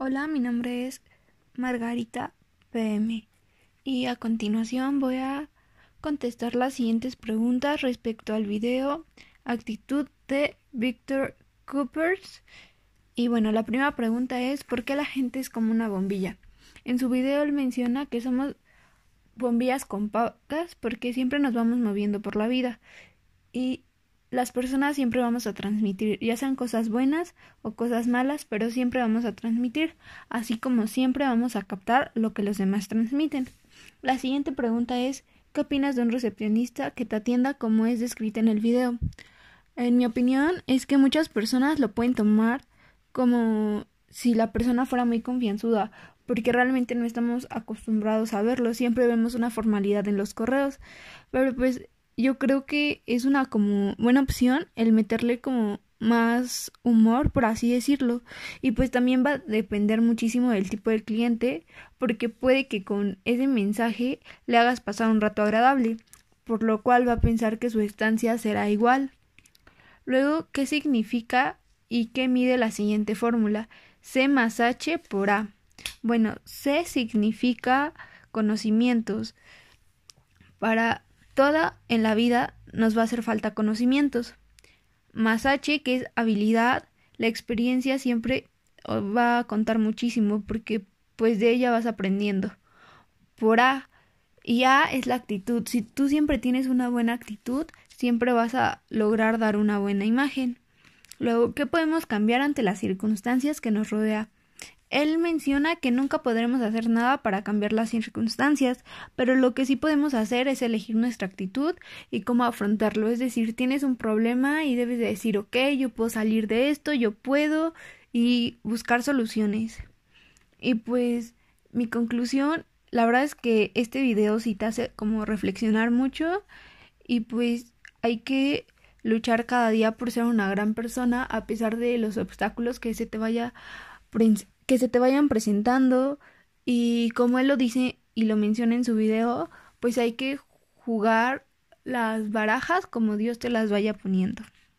Hola, mi nombre es Margarita PM y a continuación voy a contestar las siguientes preguntas respecto al video Actitud de Victor Coopers. Y bueno, la primera pregunta es ¿por qué la gente es como una bombilla? En su video él menciona que somos bombillas compactas porque siempre nos vamos moviendo por la vida y las personas siempre vamos a transmitir, ya sean cosas buenas o cosas malas, pero siempre vamos a transmitir, así como siempre vamos a captar lo que los demás transmiten. La siguiente pregunta es ¿qué opinas de un recepcionista que te atienda como es descrita en el video? En mi opinión es que muchas personas lo pueden tomar como si la persona fuera muy confianzuda, porque realmente no estamos acostumbrados a verlo, siempre vemos una formalidad en los correos, pero pues yo creo que es una como buena opción el meterle como más humor, por así decirlo. Y pues también va a depender muchísimo del tipo de cliente, porque puede que con ese mensaje le hagas pasar un rato agradable, por lo cual va a pensar que su estancia será igual. Luego, ¿qué significa y qué mide la siguiente fórmula? C más H por A. Bueno, C significa conocimientos. Para Toda en la vida nos va a hacer falta conocimientos. Más H, que es habilidad, la experiencia siempre va a contar muchísimo porque pues de ella vas aprendiendo. Por A, y A es la actitud. Si tú siempre tienes una buena actitud, siempre vas a lograr dar una buena imagen. Luego, ¿qué podemos cambiar ante las circunstancias que nos rodea? Él menciona que nunca podremos hacer nada para cambiar las circunstancias, pero lo que sí podemos hacer es elegir nuestra actitud y cómo afrontarlo. Es decir, tienes un problema y debes de decir, ok, yo puedo salir de esto, yo puedo y buscar soluciones. Y pues mi conclusión, la verdad es que este video sí te hace como reflexionar mucho y pues hay que luchar cada día por ser una gran persona a pesar de los obstáculos que se te vaya que se te vayan presentando y como él lo dice y lo menciona en su video, pues hay que jugar las barajas como Dios te las vaya poniendo.